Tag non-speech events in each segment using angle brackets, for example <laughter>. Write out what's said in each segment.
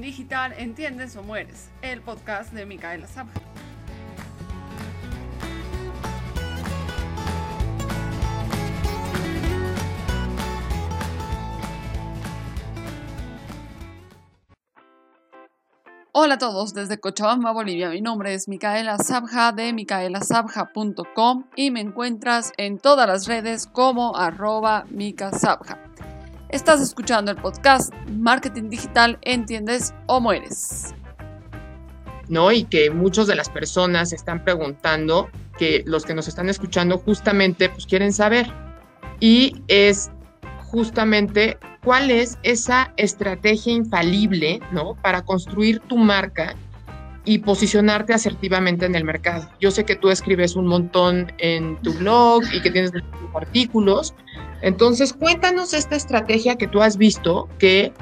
Digital, ¿entiendes o mueres? El podcast de Micaela Sabja. Hola a todos desde Cochabamba, Bolivia. Mi nombre es Micaela Sabja de micaelasabja.com y me encuentras en todas las redes como arroba micasabja. Estás escuchando el podcast Marketing Digital, ¿entiendes o mueres? ¿No? Y que muchas de las personas están preguntando, que los que nos están escuchando justamente pues quieren saber. Y es justamente cuál es esa estrategia infalible, ¿no? Para construir tu marca y posicionarte asertivamente en el mercado. Yo sé que tú escribes un montón en tu blog y que tienes <laughs> artículos, entonces, cuéntanos esta estrategia que tú has visto que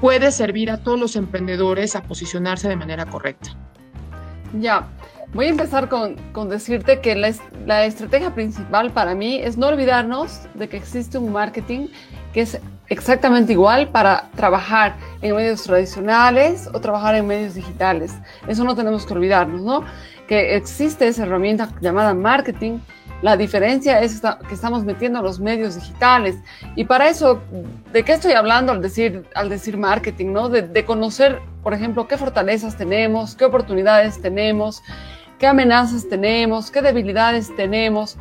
puede servir a todos los emprendedores a posicionarse de manera correcta. Ya, voy a empezar con, decirte que la, la, estrategia principal para mí es no olvidarnos de que existe un marketing que es exactamente igual para trabajar en medios tradicionales o trabajar en medios digitales. Eso no tenemos que olvidarnos, ¿no? Que existe esa herramienta llamada marketing la diferencia es que estamos metiendo los medios digitales. Y para eso, ¿de qué estoy hablando al decir, al decir marketing? ¿no? De, conocer, por ejemplo, qué fortalezas tenemos, qué oportunidades tenemos, qué amenazas tenemos, qué debilidades tenemos.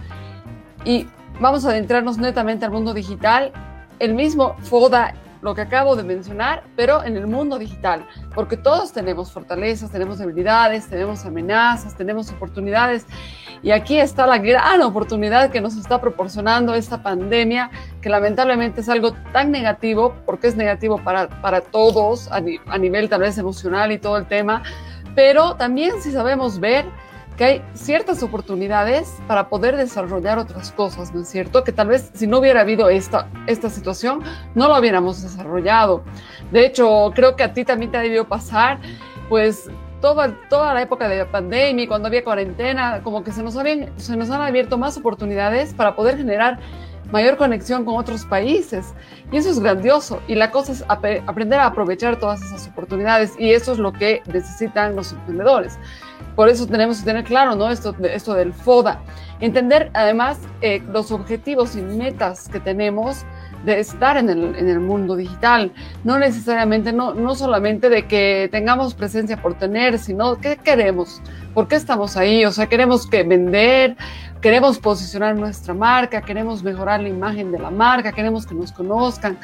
Y vamos a adentrarnos netamente al mundo digital. El mismo FODA lo que acabo de mencionar, pero en el mundo digital, porque todos tenemos fortalezas, tenemos debilidades, tenemos amenazas, tenemos oportunidades. Y aquí está la gran oportunidad que nos está proporcionando esta pandemia, que lamentablemente es algo tan negativo, porque es negativo para, para todos, a, nivel tal vez emocional y todo el tema, pero también si sabemos ver, que hay ciertas oportunidades para poder desarrollar otras cosas, ¿no es cierto? Que tal vez si no hubiera habido esta, esta situación, no lo hubiéramos desarrollado. De hecho, creo que a ti también te ha debido pasar, pues toda, toda la época de pandemia, cuando había cuarentena, como que se nos, habían, se nos han abierto más oportunidades para poder generar mayor conexión con otros países. Y eso es grandioso. Y la cosa es aprender a aprovechar todas esas oportunidades. Y eso es lo que necesitan los emprendedores. Por eso tenemos que tener claro, ¿no? Esto, esto del FODA. Entender además eh, los objetivos y metas que tenemos de estar en el, en el, mundo digital. No necesariamente, no, no solamente de que tengamos presencia por tener, sino qué queremos, por qué estamos ahí. O sea, queremos que vender, queremos posicionar nuestra marca, queremos mejorar la imagen de la marca, queremos que nos conozcan.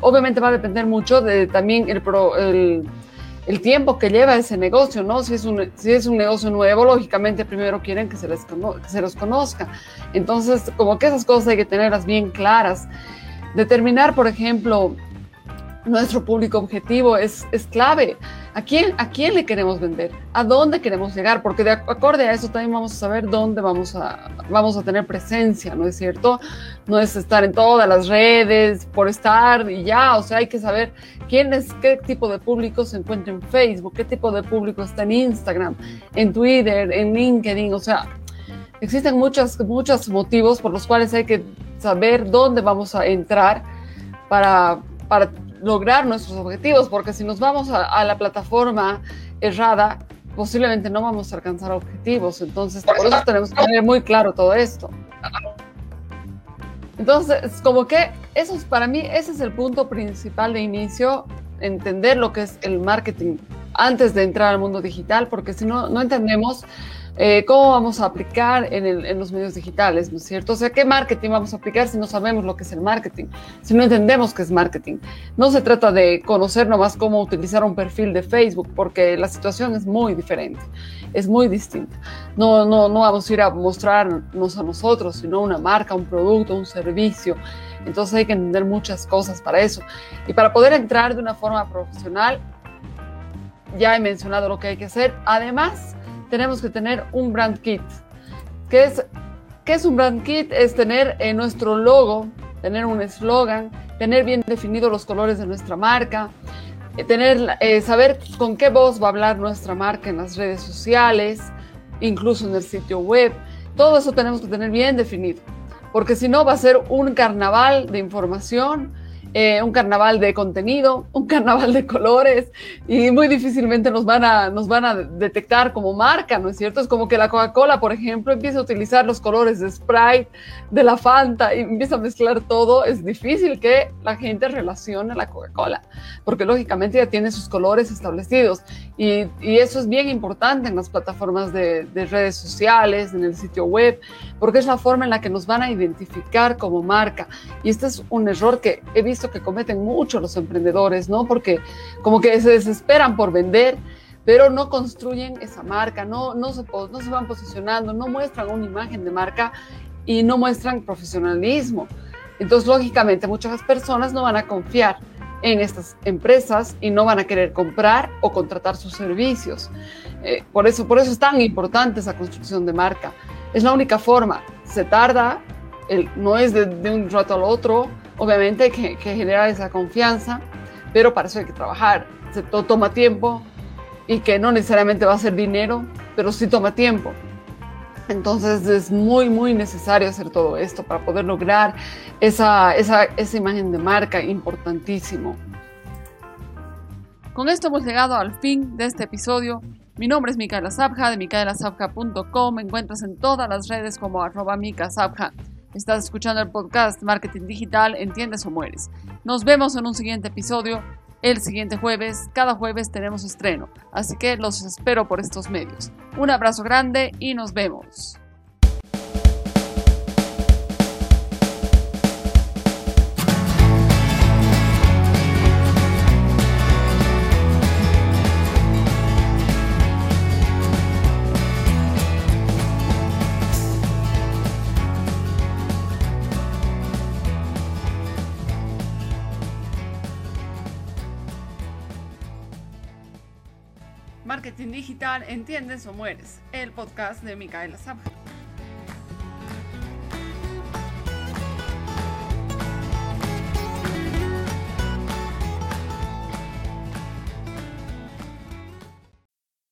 Obviamente va a depender mucho de también el, el el tiempo que lleva ese negocio, ¿no? Si es un, si es un negocio nuevo, lógicamente primero quieren que se, les que se los conozca. Entonces, como que esas cosas hay que tenerlas bien claras. Determinar, por ejemplo, nuestro público objetivo es, es clave. ¿A quién, ¿A quién le queremos vender? ¿A dónde queremos llegar? Porque de acorde a eso también vamos a saber dónde vamos a, vamos a tener presencia, ¿no es cierto? No es estar en todas las redes por estar y ya, o sea, hay que saber quién es, qué tipo de público se encuentra en Facebook, qué tipo de público está en Instagram, en Twitter, en LinkedIn, o sea, existen muchos, muchos motivos por los cuales hay que saber dónde vamos a entrar para, para lograr nuestros objetivos, porque si nos vamos a, la plataforma errada, posiblemente no vamos a alcanzar objetivos. Entonces, por eso tenemos que tener muy claro todo esto. Entonces, como que eso es para mí, ese es el punto principal de inicio, entender lo que es el marketing antes de entrar al mundo digital, porque si no, no entendemos eh, cómo vamos a aplicar en, los medios digitales, ¿no es cierto? O sea, ¿qué marketing vamos a aplicar si no sabemos lo que es el marketing? Si no entendemos qué es marketing. No se trata de conocer nomás cómo utilizar un perfil de Facebook, porque la situación es muy diferente, es muy distinta. No, no, no vamos a ir a mostrarnos a nosotros, sino una marca, un producto, un servicio. Entonces hay que entender muchas cosas para eso. Y para poder entrar de una forma profesional, ya he mencionado lo que hay que hacer. Además, tenemos que tener un brand kit. ¿Qué es, qué es un brand kit? Es tener en nuestro logo, tener un eslogan, tener bien definidos los colores de nuestra marca, eh, tener, eh, saber con qué voz va a hablar nuestra marca en las redes sociales, incluso en el sitio web. Todo eso tenemos que tener bien definido, porque si no va a ser un carnaval de información eh, un carnaval de contenido, un carnaval de colores y muy difícilmente nos van, a, nos van a detectar como marca, ¿no es cierto? Es como que la Coca-Cola, por ejemplo, empieza a utilizar los colores de Sprite, de la Fanta y empieza a mezclar todo. Es difícil que la gente relacione la Coca-Cola porque lógicamente ya tiene sus colores establecidos y, y, eso es bien importante en las plataformas de, de redes sociales, en el sitio web, porque es la forma en la que nos van a identificar como marca. Y este es un error que he visto que cometen mucho los emprendedores, ¿no? Porque como que se desesperan por vender, pero no construyen esa marca, no, no, se, no se van posicionando, no muestran una imagen de marca y no muestran profesionalismo. Entonces, lógicamente, muchas personas no van a confiar en estas empresas y no van a querer comprar o contratar sus servicios. Eh, por, eso, por eso es tan importante esa construcción de marca. Es la única forma. Se tarda, el, no es de, de, un rato al otro, Obviamente que, generar esa confianza, pero para eso hay que trabajar. Se toma tiempo y que no necesariamente va a ser dinero, pero sí toma tiempo. Entonces es muy, muy necesario hacer todo esto para poder lograr esa, esa, esa imagen de marca importantísimo. Con esto hemos llegado al fin de este episodio. Mi nombre es Micaela Sabja de micaelasabja.com. Me encuentras en todas las redes como arroba micasabja. Estás escuchando el podcast Marketing Digital, Entiendes o Mueres. Nos vemos en un siguiente episodio el siguiente jueves. Cada jueves tenemos estreno, así que los espero por estos medios. Un abrazo grande y nos vemos. ¿Entiendes o mueres? El podcast de Micaela Zapja.